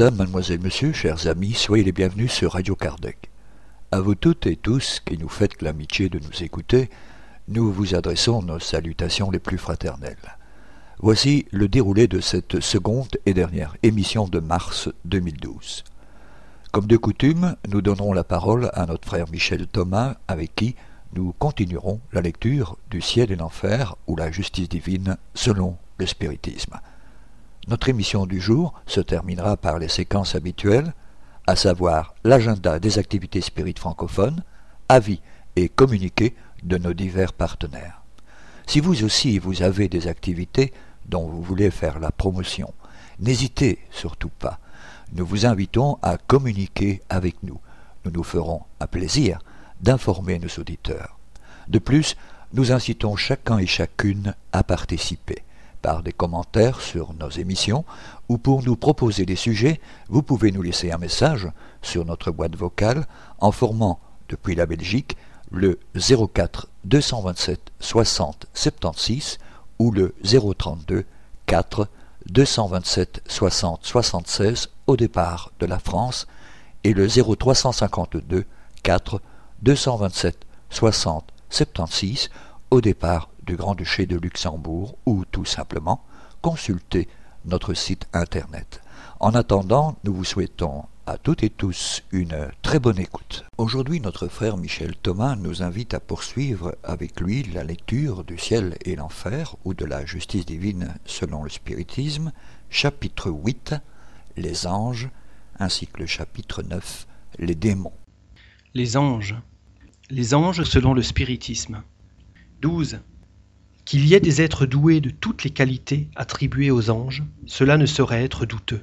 Madame, mademoiselle, monsieur, chers amis, soyez les bienvenus sur Radio Kardec. À vous toutes et tous qui nous faites l'amitié de nous écouter, nous vous adressons nos salutations les plus fraternelles. Voici le déroulé de cette seconde et dernière émission de mars 2012. Comme de coutume, nous donnerons la parole à notre frère Michel Thomas, avec qui nous continuerons la lecture du ciel et l'enfer ou la justice divine selon le spiritisme. Notre émission du jour se terminera par les séquences habituelles, à savoir l'agenda des activités spirites francophones, avis et communiqués de nos divers partenaires. Si vous aussi vous avez des activités dont vous voulez faire la promotion, n'hésitez surtout pas. Nous vous invitons à communiquer avec nous. Nous nous ferons un plaisir d'informer nos auditeurs. De plus, nous incitons chacun et chacune à participer. Par des commentaires sur nos émissions ou pour nous proposer des sujets, vous pouvez nous laisser un message sur notre boîte vocale en formant, depuis la Belgique, le 04 227 60 76 ou le 032 4 227 60 76 au départ de la France et le 0352 4 227 60 76 au départ du Grand-Duché de Luxembourg ou tout simplement consulter notre site internet. En attendant, nous vous souhaitons à toutes et tous une très bonne écoute. Aujourd'hui, notre frère Michel Thomas nous invite à poursuivre avec lui la lecture du ciel et l'enfer ou de la justice divine selon le spiritisme, chapitre 8, les anges, ainsi que le chapitre 9, les démons. Les anges. Les anges selon le spiritisme. 12. Qu'il y ait des êtres doués de toutes les qualités attribuées aux anges, cela ne saurait être douteux.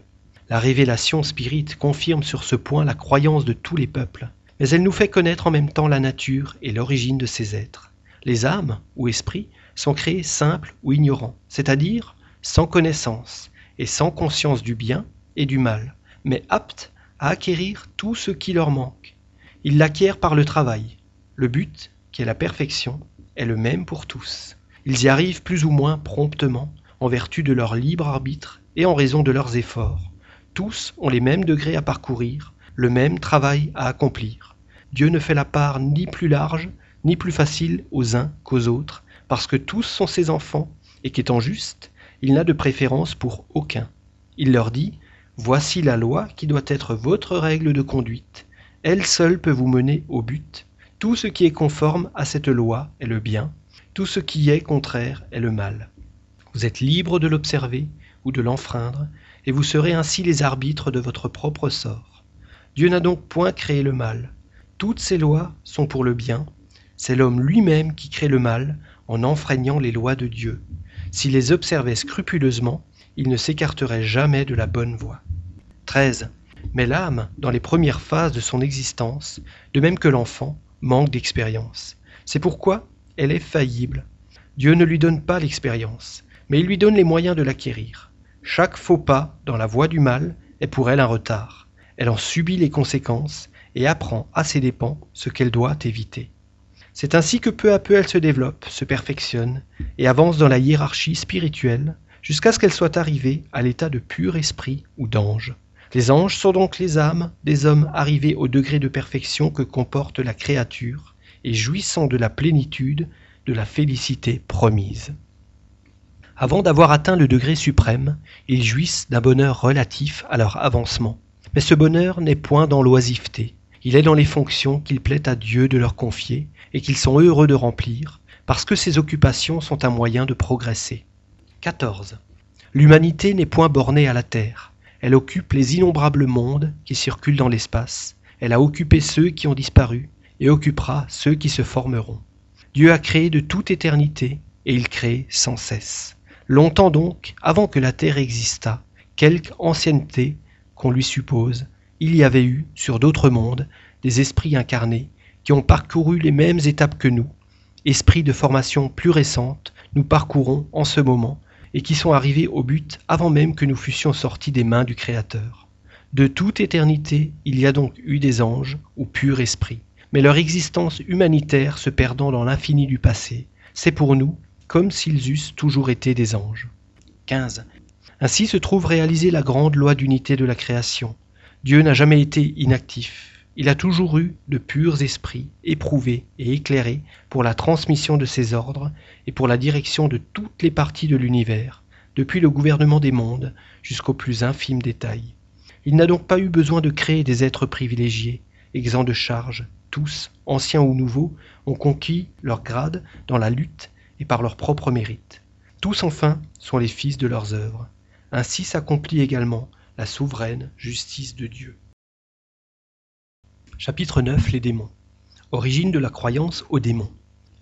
La révélation spirite confirme sur ce point la croyance de tous les peuples, mais elle nous fait connaître en même temps la nature et l'origine de ces êtres. Les âmes, ou esprits, sont créés simples ou ignorants, c'est-à-dire sans connaissance et sans conscience du bien et du mal, mais aptes à acquérir tout ce qui leur manque. Ils l'acquièrent par le travail, le but, qui est la perfection, est le même pour tous. Ils y arrivent plus ou moins promptement, en vertu de leur libre arbitre et en raison de leurs efforts. Tous ont les mêmes degrés à parcourir, le même travail à accomplir. Dieu ne fait la part ni plus large, ni plus facile aux uns qu'aux autres, parce que tous sont ses enfants, et qu'étant juste, il n'a de préférence pour aucun. Il leur dit, Voici la loi qui doit être votre règle de conduite. Elle seule peut vous mener au but. Tout ce qui est conforme à cette loi est le bien, tout ce qui est contraire est le mal. Vous êtes libre de l'observer ou de l'enfreindre, et vous serez ainsi les arbitres de votre propre sort. Dieu n'a donc point créé le mal. Toutes ces lois sont pour le bien. C'est l'homme lui-même qui crée le mal en enfreignant les lois de Dieu. S'il les observait scrupuleusement, il ne s'écarterait jamais de la bonne voie. 13. Mais l'âme, dans les premières phases de son existence, de même que l'enfant, manque d'expérience. C'est pourquoi elle est faillible. Dieu ne lui donne pas l'expérience, mais il lui donne les moyens de l'acquérir. Chaque faux pas dans la voie du mal est pour elle un retard. Elle en subit les conséquences et apprend à ses dépens ce qu'elle doit éviter. C'est ainsi que peu à peu elle se développe, se perfectionne et avance dans la hiérarchie spirituelle jusqu'à ce qu'elle soit arrivée à l'état de pur esprit ou d'ange. Les anges sont donc les âmes des hommes arrivés au degré de perfection que comporte la créature et jouissant de la plénitude de la félicité promise. Avant d'avoir atteint le degré suprême, ils jouissent d'un bonheur relatif à leur avancement. Mais ce bonheur n'est point dans l'oisiveté, il est dans les fonctions qu'il plaît à Dieu de leur confier et qu'ils sont heureux de remplir, parce que ces occupations sont un moyen de progresser. 14. L'humanité n'est point bornée à la terre. Elle occupe les innombrables mondes qui circulent dans l'espace. Elle a occupé ceux qui ont disparu et occupera ceux qui se formeront. Dieu a créé de toute éternité et il crée sans cesse. Longtemps donc, avant que la terre existât, quelque ancienneté qu'on lui suppose, il y avait eu, sur d'autres mondes, des esprits incarnés qui ont parcouru les mêmes étapes que nous, esprits de formation plus récente, nous parcourons en ce moment et qui sont arrivés au but avant même que nous fussions sortis des mains du Créateur. De toute éternité, il y a donc eu des anges ou purs esprits, mais leur existence humanitaire se perdant dans l'infini du passé, c'est pour nous comme s'ils eussent toujours été des anges. 15. Ainsi se trouve réalisée la grande loi d'unité de la création. Dieu n'a jamais été inactif. Il a toujours eu de purs esprits, éprouvés et éclairés pour la transmission de ses ordres et pour la direction de toutes les parties de l'univers, depuis le gouvernement des mondes jusqu'aux plus infimes détails. Il n'a donc pas eu besoin de créer des êtres privilégiés, exempts de charges. Anciens ou nouveaux, ont conquis leur grade dans la lutte et par leur propre mérite. Tous enfin sont les fils de leurs œuvres. Ainsi s'accomplit également la souveraine justice de Dieu. Chapitre 9 Les démons. Origine de la croyance aux démons.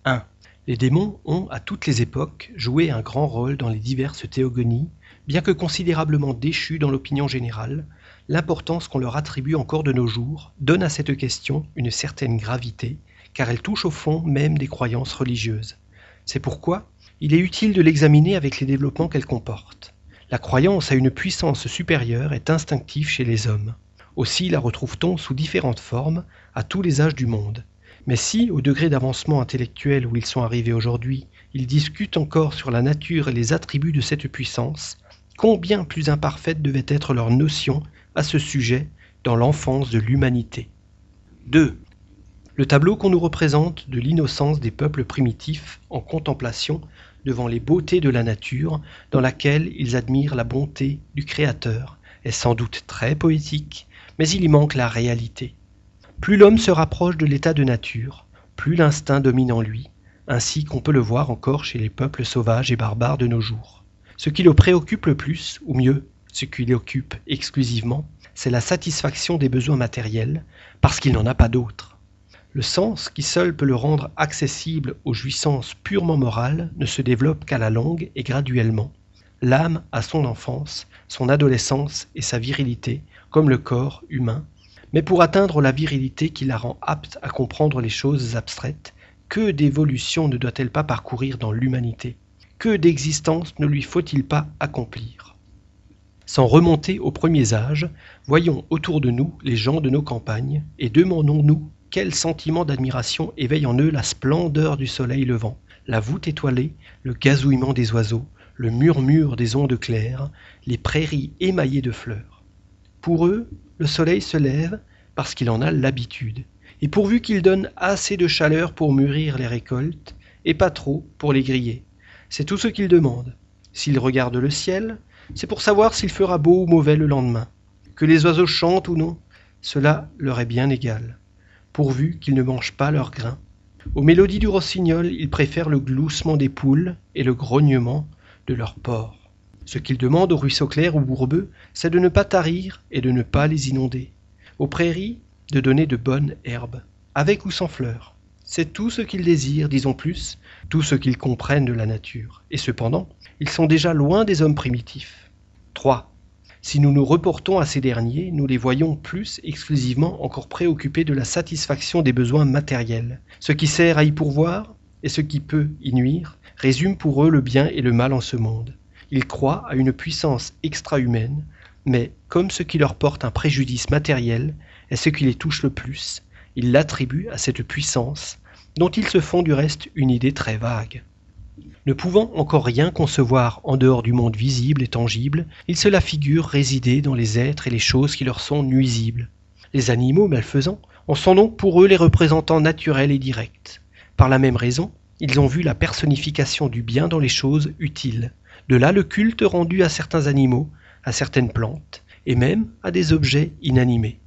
1. Les démons ont, à toutes les époques, joué un grand rôle dans les diverses théogonies, bien que considérablement déchus dans l'opinion générale, l'importance qu'on leur attribue encore de nos jours donne à cette question une certaine gravité, car elle touche au fond même des croyances religieuses. C'est pourquoi il est utile de l'examiner avec les développements qu'elle comporte. La croyance à une puissance supérieure est instinctive chez les hommes. Aussi la retrouve-t-on sous différentes formes à tous les âges du monde. Mais si, au degré d'avancement intellectuel où ils sont arrivés aujourd'hui, ils discutent encore sur la nature et les attributs de cette puissance, combien plus imparfaite devait être leur notion à ce sujet dans l'enfance de l'humanité. 2. Le tableau qu'on nous représente de l'innocence des peuples primitifs en contemplation devant les beautés de la nature dans laquelle ils admirent la bonté du Créateur est sans doute très poétique, mais il y manque la réalité. Plus l'homme se rapproche de l'état de nature, plus l'instinct domine en lui, ainsi qu'on peut le voir encore chez les peuples sauvages et barbares de nos jours. Ce qui le préoccupe le plus, ou mieux, ce qui l'occupe exclusivement, c'est la satisfaction des besoins matériels, parce qu'il n'en a pas d'autres. Le sens, qui seul peut le rendre accessible aux jouissances purement morales, ne se développe qu'à la longue et graduellement. L'âme a son enfance, son adolescence et sa virilité, comme le corps humain, mais pour atteindre la virilité qui la rend apte à comprendre les choses abstraites, que d'évolution ne doit-elle pas parcourir dans l'humanité? Que d'existence ne lui faut-il pas accomplir? Sans remonter aux premiers âges, voyons autour de nous les gens de nos campagnes et demandons-nous quel sentiment d'admiration éveille en eux la splendeur du soleil levant, la voûte étoilée, le gazouillement des oiseaux, le murmure des ondes claires, les prairies émaillées de fleurs. Pour eux, le soleil se lève parce qu'il en a l'habitude, et pourvu qu'il donne assez de chaleur pour mûrir les récoltes, et pas trop pour les griller. C'est tout ce qu'ils demandent. S'ils regardent le ciel, c'est pour savoir s'il fera beau ou mauvais le lendemain. Que les oiseaux chantent ou non, cela leur est bien égal, pourvu qu'ils ne mangent pas leurs grains. Aux mélodies du rossignol, ils préfèrent le gloussement des poules et le grognement de leurs porcs. Ce qu'ils demandent aux ruisseaux clairs ou bourbeux, c'est de ne pas tarir et de ne pas les inonder. Aux prairies, de donner de bonnes herbes, avec ou sans fleurs. C'est tout ce qu'ils désirent, disons plus, tout ce qu'ils comprennent de la nature. Et cependant, ils sont déjà loin des hommes primitifs. 3. Si nous nous reportons à ces derniers, nous les voyons plus exclusivement encore préoccupés de la satisfaction des besoins matériels. Ce qui sert à y pourvoir et ce qui peut y nuire résume pour eux le bien et le mal en ce monde. Ils croient à une puissance extra-humaine, mais comme ce qui leur porte un préjudice matériel est ce qui les touche le plus, ils l'attribuent à cette puissance, dont ils se font du reste une idée très vague. Ne pouvant encore rien concevoir en dehors du monde visible et tangible, ils se la figurent résider dans les êtres et les choses qui leur sont nuisibles. Les animaux malfaisants en sont donc pour eux les représentants naturels et directs. Par la même raison, ils ont vu la personnification du bien dans les choses utiles, de là le culte rendu à certains animaux, à certaines plantes, et même à des objets inanimés.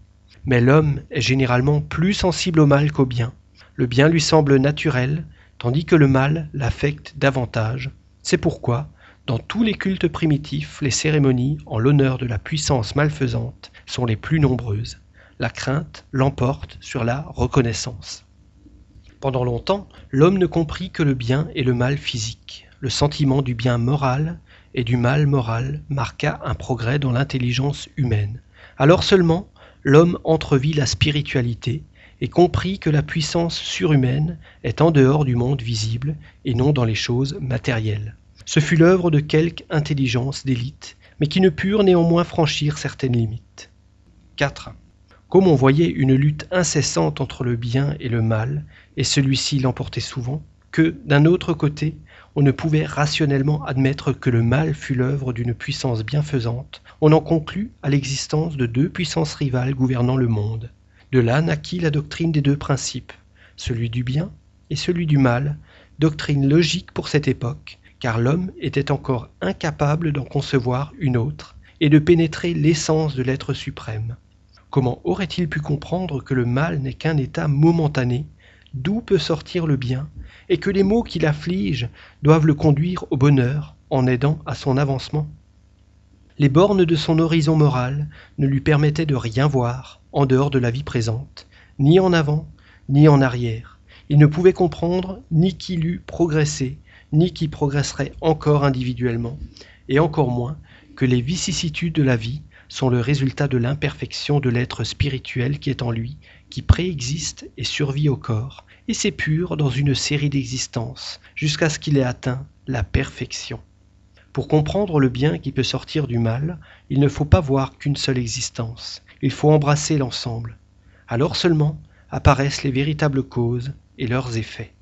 Mais l'homme est généralement plus sensible au mal qu'au bien. Le bien lui semble naturel, tandis que le mal l'affecte davantage. C'est pourquoi, dans tous les cultes primitifs, les cérémonies en l'honneur de la puissance malfaisante sont les plus nombreuses. La crainte l'emporte sur la reconnaissance. Pendant longtemps, l'homme ne comprit que le bien et le mal physique le sentiment du bien moral et du mal moral marqua un progrès dans l'intelligence humaine. Alors seulement l'homme entrevit la spiritualité et comprit que la puissance surhumaine est en dehors du monde visible et non dans les choses matérielles. Ce fut l'œuvre de quelque intelligence d'élite, mais qui ne purent néanmoins franchir certaines limites. 4. Comme on voyait une lutte incessante entre le bien et le mal, et celui-ci l'emportait souvent, que, d'un autre côté, on ne pouvait rationnellement admettre que le mal fût l'œuvre d'une puissance bienfaisante, on en conclut à l'existence de deux puissances rivales gouvernant le monde. De là naquit la doctrine des deux principes, celui du bien et celui du mal, doctrine logique pour cette époque, car l'homme était encore incapable d'en concevoir une autre et de pénétrer l'essence de l'être suprême. Comment aurait-il pu comprendre que le mal n'est qu'un état momentané, d'où peut sortir le bien, et que les maux qui l'affligent doivent le conduire au bonheur en aidant à son avancement? Les bornes de son horizon moral ne lui permettaient de rien voir en dehors de la vie présente, ni en avant, ni en arrière. Il ne pouvait comprendre ni qu'il eût progressé, ni qui progresserait encore individuellement, et encore moins que les vicissitudes de la vie sont le résultat de l'imperfection de l'être spirituel qui est en lui, qui préexiste et survit au corps, et s'épure dans une série d'existences, jusqu'à ce qu'il ait atteint la perfection. Pour comprendre le bien qui peut sortir du mal, il ne faut pas voir qu'une seule existence, il faut embrasser l'ensemble. Alors seulement apparaissent les véritables causes et leurs effets.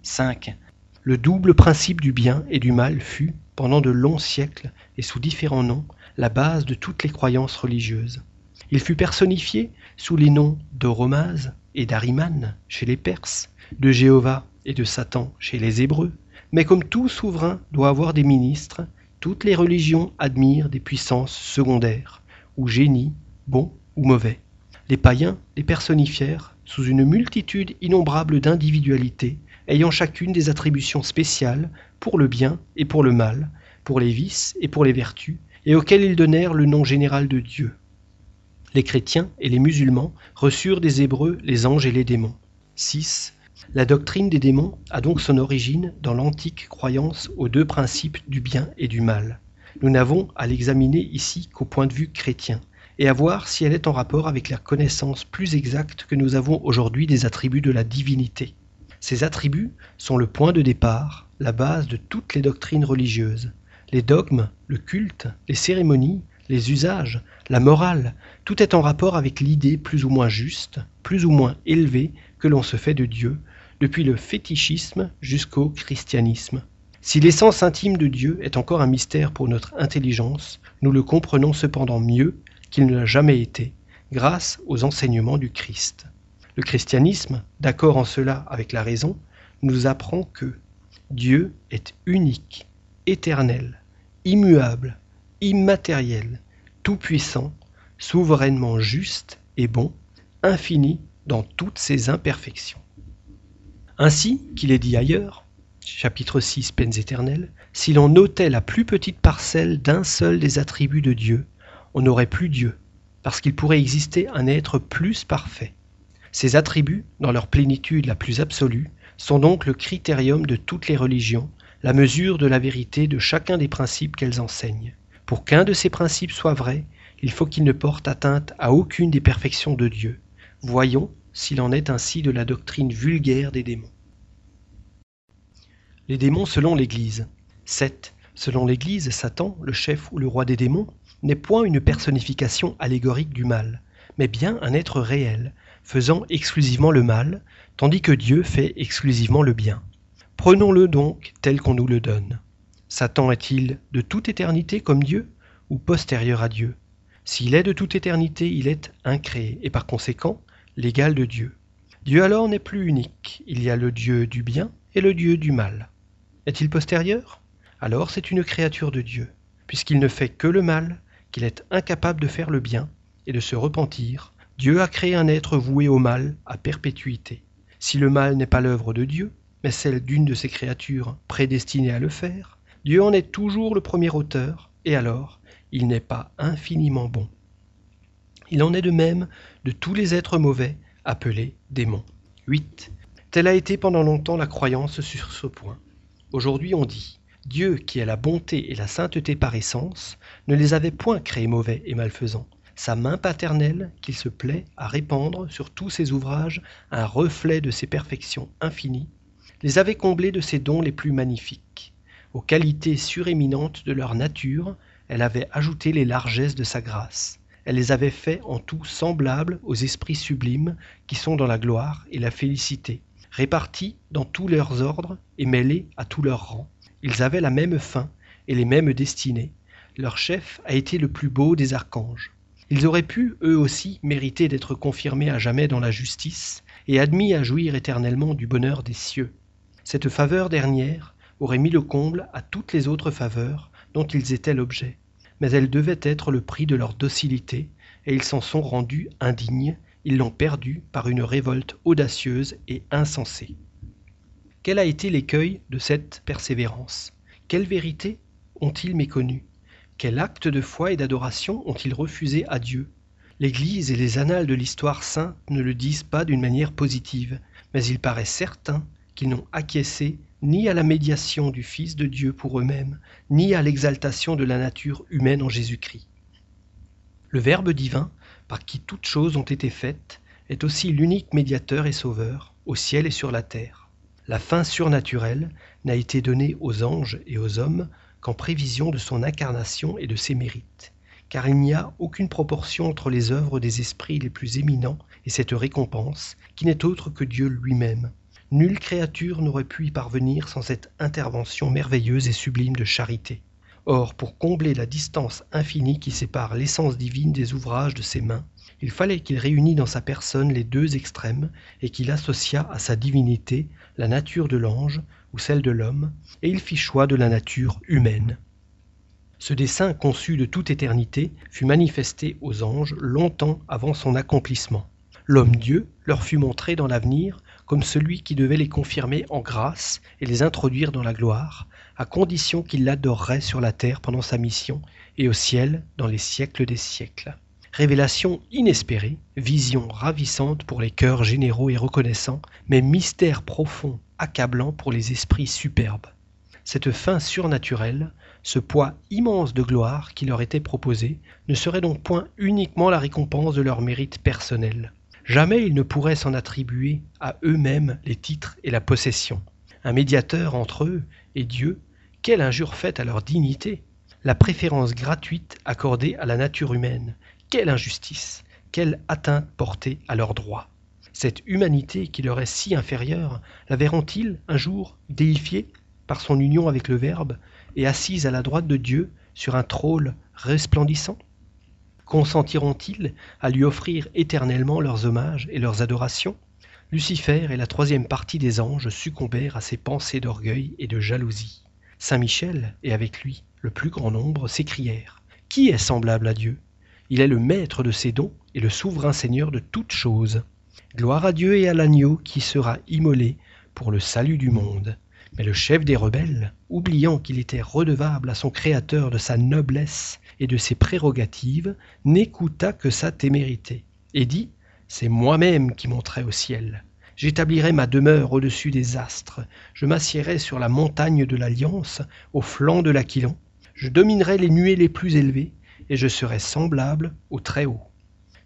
5. Le double principe du bien et du mal fut, pendant de longs siècles et sous différents noms, la base de toutes les croyances religieuses. Il fut personnifié sous les noms d'Oromaz et d'Ariman chez les Perses, de Jéhovah et de Satan chez les Hébreux. Mais comme tout souverain doit avoir des ministres, toutes les religions admirent des puissances secondaires, ou génies, bons ou mauvais. Les païens les personnifièrent sous une multitude innombrable d'individualités, ayant chacune des attributions spéciales pour le bien et pour le mal, pour les vices et pour les vertus, et auxquels ils donnèrent le nom général de Dieu. Les chrétiens et les musulmans reçurent des Hébreux les anges et les démons. 6. La doctrine des démons a donc son origine dans l'antique croyance aux deux principes du bien et du mal. Nous n'avons à l'examiner ici qu'au point de vue chrétien, et à voir si elle est en rapport avec la connaissance plus exacte que nous avons aujourd'hui des attributs de la divinité. Ces attributs sont le point de départ, la base de toutes les doctrines religieuses. Les dogmes, le culte, les cérémonies, les usages, la morale, tout est en rapport avec l'idée plus ou moins juste, plus ou moins élevée que l'on se fait de Dieu, depuis le fétichisme jusqu'au christianisme. Si l'essence intime de Dieu est encore un mystère pour notre intelligence, nous le comprenons cependant mieux qu'il ne l'a jamais été, grâce aux enseignements du Christ. Le christianisme, d'accord en cela avec la raison, nous apprend que Dieu est unique, éternel, immuable, immatériel, tout-puissant, souverainement juste et bon, infini dans toutes ses imperfections. Ainsi qu'il est dit ailleurs, chapitre 6, peines éternelles, si l'on notait la plus petite parcelle d'un seul des attributs de Dieu, on n'aurait plus Dieu, parce qu'il pourrait exister un être plus parfait. Ces attributs, dans leur plénitude la plus absolue, sont donc le critérium de toutes les religions la mesure de la vérité de chacun des principes qu'elles enseignent. Pour qu'un de ces principes soit vrai, il faut qu'il ne porte atteinte à aucune des perfections de Dieu. Voyons s'il en est ainsi de la doctrine vulgaire des démons. Les démons selon l'Église. 7. Selon l'Église, Satan, le chef ou le roi des démons, n'est point une personnification allégorique du mal, mais bien un être réel, faisant exclusivement le mal, tandis que Dieu fait exclusivement le bien. Prenons-le donc tel qu'on nous le donne. Satan est-il de toute éternité comme Dieu ou postérieur à Dieu? S'il est de toute éternité, il est incréé et par conséquent l'égal de Dieu. Dieu alors n'est plus unique, il y a le Dieu du bien et le Dieu du mal. Est-il postérieur? Alors c'est une créature de Dieu, puisqu'il ne fait que le mal, qu'il est incapable de faire le bien et de se repentir. Dieu a créé un être voué au mal à perpétuité. Si le mal n'est pas l'œuvre de Dieu, mais celle d'une de ses créatures prédestinées à le faire, Dieu en est toujours le premier auteur, et alors il n'est pas infiniment bon. Il en est de même de tous les êtres mauvais, appelés démons. 8. Telle a été pendant longtemps la croyance sur ce point. Aujourd'hui on dit, Dieu, qui est la bonté et la sainteté par essence, ne les avait point créés mauvais et malfaisants. Sa main paternelle, qu'il se plaît à répandre sur tous ses ouvrages un reflet de ses perfections infinies, les avait comblés de ses dons les plus magnifiques. Aux qualités suréminentes de leur nature, elle avait ajouté les largesses de sa grâce. Elle les avait faits en tout semblables aux esprits sublimes qui sont dans la gloire et la félicité, répartis dans tous leurs ordres et mêlés à tous leurs rangs. ils avaient la même fin et les mêmes destinées. Leur chef a été le plus beau des archanges. Ils auraient pu, eux aussi, mériter d'être confirmés à jamais dans la justice et admis à jouir éternellement du bonheur des cieux. Cette faveur dernière aurait mis le comble à toutes les autres faveurs dont ils étaient l'objet, mais elle devait être le prix de leur docilité, et ils s'en sont rendus indignes, ils l'ont perdue par une révolte audacieuse et insensée. Quel a été l'écueil de cette persévérance? Quelle vérité ont-ils méconnue Quel acte de foi et d'adoration ont-ils refusé à Dieu? L'Église et les annales de l'histoire sainte ne le disent pas d'une manière positive, mais il paraît certain qu'ils n'ont acquiescé ni à la médiation du Fils de Dieu pour eux-mêmes, ni à l'exaltation de la nature humaine en Jésus-Christ. Le Verbe divin, par qui toutes choses ont été faites, est aussi l'unique médiateur et sauveur, au ciel et sur la terre. La fin surnaturelle n'a été donnée aux anges et aux hommes qu'en prévision de son incarnation et de ses mérites, car il n'y a aucune proportion entre les œuvres des esprits les plus éminents et cette récompense, qui n'est autre que Dieu lui-même. Nulle créature n'aurait pu y parvenir sans cette intervention merveilleuse et sublime de charité. Or, pour combler la distance infinie qui sépare l'essence divine des ouvrages de ses mains, il fallait qu'il réunît dans sa personne les deux extrêmes et qu'il associât à sa divinité la nature de l'ange ou celle de l'homme, et il fit choix de la nature humaine. Ce dessein conçu de toute éternité fut manifesté aux anges longtemps avant son accomplissement. L'homme-dieu leur fut montré dans l'avenir comme celui qui devait les confirmer en grâce et les introduire dans la gloire, à condition qu'il l'adorerait sur la terre pendant sa mission et au ciel dans les siècles des siècles. Révélation inespérée, vision ravissante pour les cœurs généraux et reconnaissants, mais mystère profond, accablant pour les esprits superbes. Cette fin surnaturelle, ce poids immense de gloire qui leur était proposé, ne serait donc point uniquement la récompense de leur mérite personnel. Jamais ils ne pourraient s'en attribuer à eux-mêmes les titres et la possession. Un médiateur entre eux et Dieu, quelle injure faite à leur dignité. La préférence gratuite accordée à la nature humaine, quelle injustice Quelle atteinte portée à leurs droits. Cette humanité qui leur est si inférieure, la verront-ils un jour déifiée par son union avec le Verbe et assise à la droite de Dieu sur un trône resplendissant? Consentiront-ils à lui offrir éternellement leurs hommages et leurs adorations? Lucifer et la troisième partie des anges succombèrent à ces pensées d'orgueil et de jalousie. Saint Michel, et avec lui le plus grand nombre, s'écrièrent Qui est semblable à Dieu? Il est le maître de ses dons et le souverain Seigneur de toutes choses. Gloire à Dieu et à l'agneau qui sera immolé pour le salut du monde. Mais le chef des rebelles, oubliant qu'il était redevable à son Créateur de sa noblesse de ses prérogatives, n'écouta que sa témérité, et dit C'est moi-même qui monterai au ciel. J'établirai ma demeure au-dessus des astres, je m'assiérai sur la montagne de l'Alliance, au flanc de l'Aquilon, je dominerai les nuées les plus élevées, et je serai semblable au Très-Haut.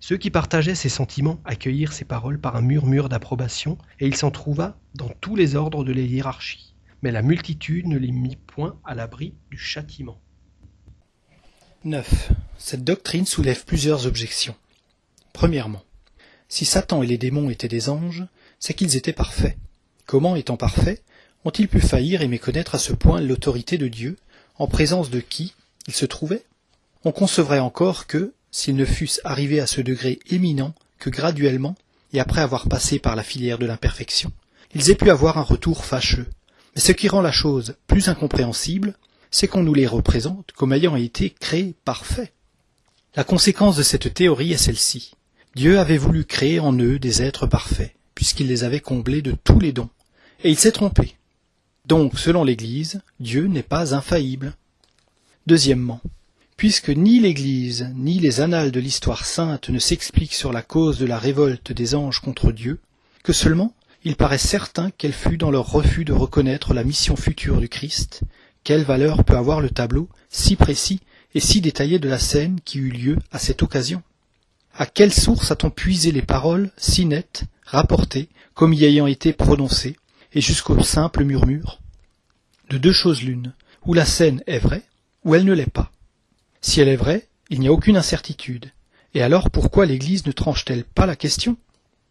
Ceux qui partageaient ces sentiments accueillirent ces paroles par un murmure d'approbation, et il s'en trouva dans tous les ordres de la hiérarchie. Mais la multitude ne les mit point à l'abri du châtiment. 9. Cette doctrine soulève plusieurs objections. Premièrement, si Satan et les démons étaient des anges, c'est qu'ils étaient parfaits. Comment, étant parfaits, ont-ils pu faillir et méconnaître à ce point l'autorité de Dieu, en présence de qui ils se trouvaient? On concevrait encore que, s'ils ne fussent arrivés à ce degré éminent que graduellement, et après avoir passé par la filière de l'imperfection, ils aient pu avoir un retour fâcheux. Mais ce qui rend la chose plus incompréhensible, c'est qu'on nous les représente comme ayant été créés parfaits. La conséquence de cette théorie est celle-ci. Dieu avait voulu créer en eux des êtres parfaits, puisqu'il les avait comblés de tous les dons. Et il s'est trompé. Donc, selon l'Église, Dieu n'est pas infaillible. Deuxièmement, Puisque ni l'Église ni les annales de l'histoire sainte ne s'expliquent sur la cause de la révolte des anges contre Dieu, que seulement il paraît certain qu'elle fut dans leur refus de reconnaître la mission future du Christ, quelle valeur peut avoir le tableau si précis et si détaillé de la scène qui eut lieu à cette occasion? À quelle source a-t-on puisé les paroles si nettes, rapportées, comme y ayant été prononcées, et jusqu'au simple murmure? De deux choses l'une, ou la scène est vraie, ou elle ne l'est pas. Si elle est vraie, il n'y a aucune incertitude. Et alors pourquoi l'Église ne tranche-t-elle pas la question?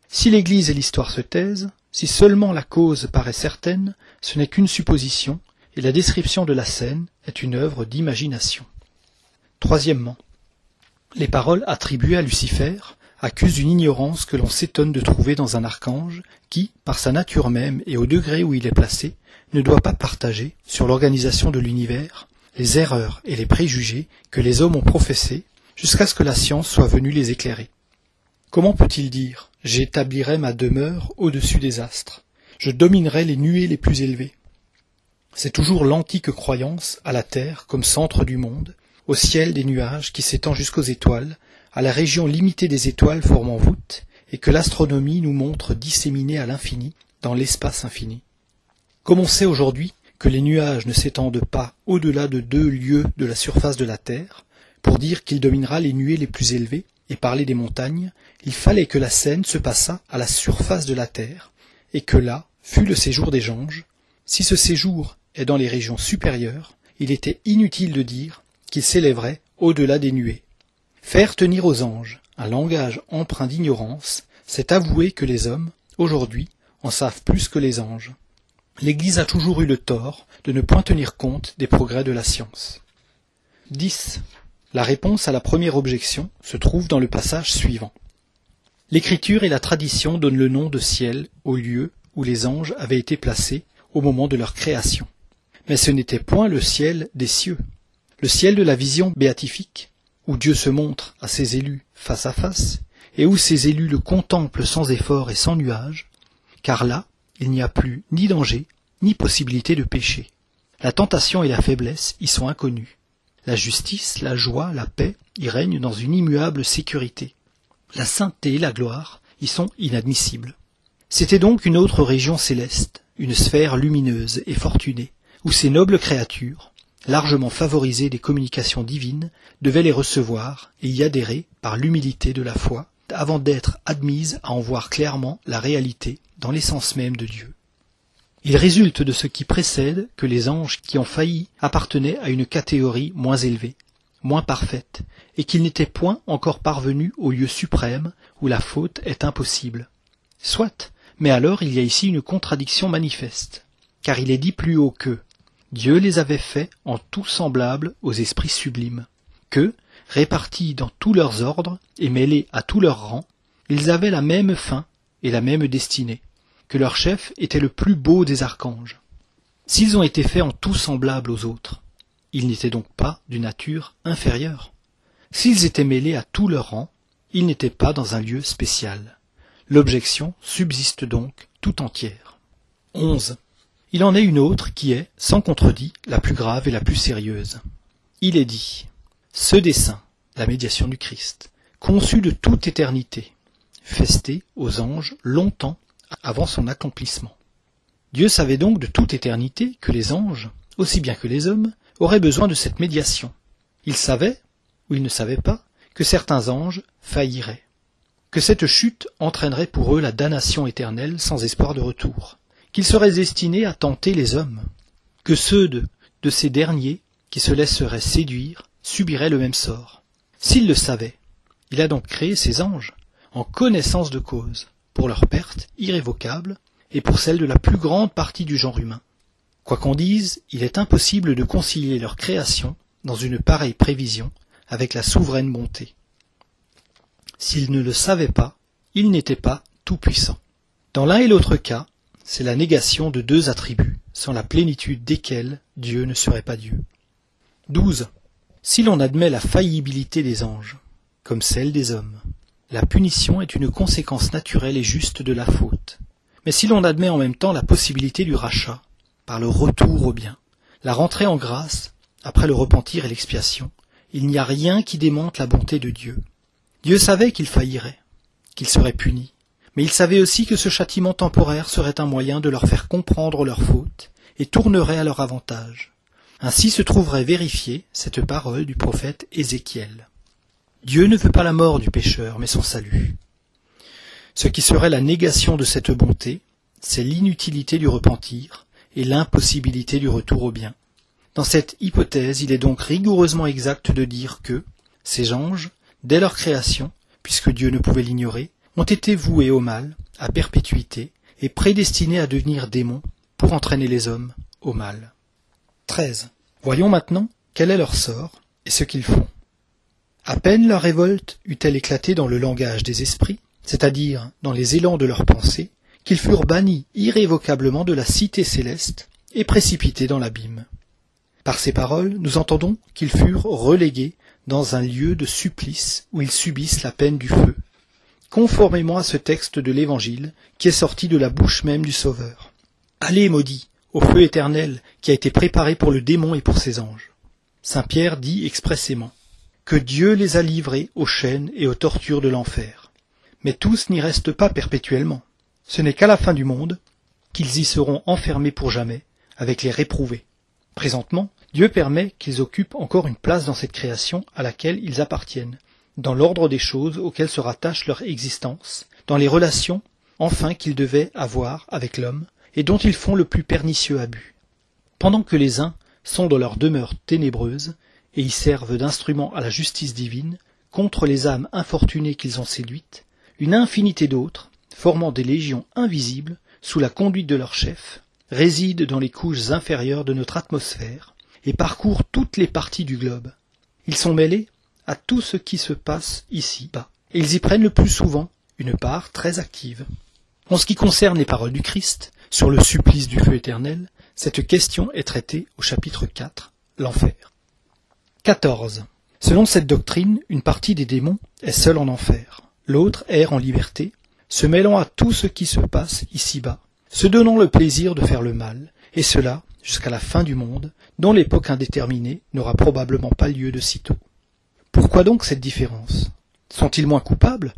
Si l'Église et l'histoire se taisent, si seulement la cause paraît certaine, ce n'est qu'une supposition, et la description de la scène est une œuvre d'imagination. Troisièmement, les paroles attribuées à Lucifer accusent une ignorance que l'on s'étonne de trouver dans un archange qui, par sa nature même et au degré où il est placé, ne doit pas partager, sur l'organisation de l'univers, les erreurs et les préjugés que les hommes ont professés jusqu'à ce que la science soit venue les éclairer. Comment peut-il dire J'établirai ma demeure au-dessus des astres, je dominerai les nuées les plus élevées C'est toujours l'antique croyance à la Terre comme centre du monde, au ciel des nuages qui s'étend jusqu'aux étoiles, à la région limitée des étoiles formant voûte, et que l'astronomie nous montre disséminée à l'infini, dans l'espace infini. Comme on sait aujourd'hui que les nuages ne s'étendent pas au-delà de deux lieues de la surface de la Terre, pour dire qu'il dominera les nuées les plus élevées, et parler des montagnes, il fallait que la scène se passât à la surface de la Terre, et que là fût le séjour des anges. Si ce séjour est dans les régions supérieures, il était inutile de dire qu'il s'élèverait au-delà des nuées. Faire tenir aux anges un langage empreint d'ignorance, c'est avouer que les hommes, aujourd'hui, en savent plus que les anges. L'Église a toujours eu le tort de ne point tenir compte des progrès de la science. 10. La réponse à la première objection se trouve dans le passage suivant. L'écriture et la tradition donnent le nom de ciel au lieu où les anges avaient été placés au moment de leur création. Mais ce n'était point le ciel des cieux. Le ciel de la vision béatifique, où Dieu se montre à ses élus face à face, et où ses élus le contemplent sans effort et sans nuage, car là, il n'y a plus ni danger, ni possibilité de péché. La tentation et la faiblesse y sont inconnues. La justice, la joie, la paix y règnent dans une immuable sécurité. La sainteté et la gloire y sont inadmissibles. C'était donc une autre région céleste, une sphère lumineuse et fortunée, où ces nobles créatures, largement favorisées des communications divines, devaient les recevoir et y adhérer par l'humilité de la foi, avant d'être admises à en voir clairement la réalité dans l'essence même de Dieu. Il résulte de ce qui précède que les anges qui ont failli appartenaient à une catégorie moins élevée, moins parfaite, et qu'ils n'étaient point encore parvenus au lieu suprême où la faute est impossible. Soit, mais alors il y a ici une contradiction manifeste, car il est dit plus haut que Dieu les avait faits en tout semblables aux esprits sublimes, que, répartis dans tous leurs ordres et mêlés à tous leurs rangs, ils avaient la même fin et la même destinée, que leur chef était le plus beau des archanges. S'ils ont été faits en tout semblables aux autres, ils n'étaient donc pas d'une nature inférieure. S'ils étaient mêlés à tous leurs rangs, ils n'étaient pas dans un lieu spécial. L'objection subsiste donc tout entière. 11. Il en est une autre qui est, sans contredit, la plus grave et la plus sérieuse. Il est dit Ce dessein, la médiation du Christ, conçu de toute éternité, festé aux anges longtemps avant son accomplissement. Dieu savait donc de toute éternité que les anges, aussi bien que les hommes, auraient besoin de cette médiation. Il savait, ou il ne savait pas, que certains anges failliraient, que cette chute entraînerait pour eux la damnation éternelle sans espoir de retour, qu'ils seraient destinés à tenter les hommes, que ceux de, ces derniers qui se laisseraient séduire subiraient le même sort. S'il le savait, il a donc créé ces anges, en connaissance de cause, pour leur perte irrévocable et pour celle de la plus grande partie du genre humain. Quoi qu'on dise, il est impossible de concilier leur création dans une pareille prévision avec la souveraine bonté. S'il ne le savait pas, il n'était pas tout-puissant. Dans l'un et l'autre cas, c'est la négation de deux attributs, sans la plénitude desquels Dieu ne serait pas Dieu. 12. Si l'on admet la faillibilité des anges, comme celle des hommes, la punition est une conséquence naturelle et juste de la faute. Mais si l'on admet en même temps la possibilité du rachat, par le retour au bien, la rentrée en grâce, après le repentir et l'expiation, il n'y a rien qui démente la bonté de Dieu. Dieu savait qu'il faillirait, qu'il serait puni, mais il savait aussi que ce châtiment temporaire serait un moyen de leur faire comprendre leur faute et tournerait à leur avantage. Ainsi se trouverait vérifiée cette parole du prophète Ézéchiel. Dieu ne veut pas la mort du pécheur, mais son salut. Ce qui serait la négation de cette bonté, c'est l'inutilité du repentir et l'impossibilité du retour au bien. Dans cette hypothèse, il est donc rigoureusement exact de dire que ces anges, dès leur création, puisque Dieu ne pouvait l'ignorer, ont été voués au mal, à perpétuité, et prédestinés à devenir démons pour entraîner les hommes au mal. 13. Voyons maintenant quel est leur sort et ce qu'ils font. À peine leur révolte eut-elle éclaté dans le langage des esprits, c'est-à-dire dans les élans de leurs pensées, qu'ils furent bannis irrévocablement de la cité céleste et précipités dans l'abîme. Par ces paroles, nous entendons qu'ils furent relégués dans un lieu de supplice où ils subissent la peine du feu, conformément à ce texte de l'Évangile qui est sorti de la bouche même du Sauveur. Allez, maudits, au feu éternel qui a été préparé pour le démon et pour ses anges. Saint Pierre dit expressément que Dieu les a livrés aux chaînes et aux tortures de l'enfer. Mais tous n'y restent pas perpétuellement. Ce n'est qu'à la fin du monde qu'ils y seront enfermés pour jamais, avec les réprouvés. Présentement, Dieu permet qu'ils occupent encore une place dans cette création à laquelle ils appartiennent, dans l'ordre des choses auxquelles se rattache leur existence, dans les relations, enfin qu'ils devaient avoir avec l'homme, et dont ils font le plus pernicieux abus. Pendant que les uns sont dans leur demeure ténébreuse, et y servent d'instrument à la justice divine, contre les âmes infortunées qu'ils ont séduites, une infinité d'autres, formant des légions invisibles, sous la conduite de leur chef, résident dans les couches inférieures de notre atmosphère, et parcourent toutes les parties du globe. Ils sont mêlés à tout ce qui se passe ici-bas, et ils y prennent le plus souvent une part très active. En ce qui concerne les paroles du Christ sur le supplice du feu éternel, cette question est traitée au chapitre 4, l'enfer. 14. Selon cette doctrine, une partie des démons est seule en enfer, l'autre erre en liberté, se mêlant à tout ce qui se passe ici-bas, se donnant le plaisir de faire le mal, et cela jusqu'à la fin du monde, dont l'époque indéterminée n'aura probablement pas lieu de sitôt. Pourquoi donc cette différence? Sont-ils moins coupables?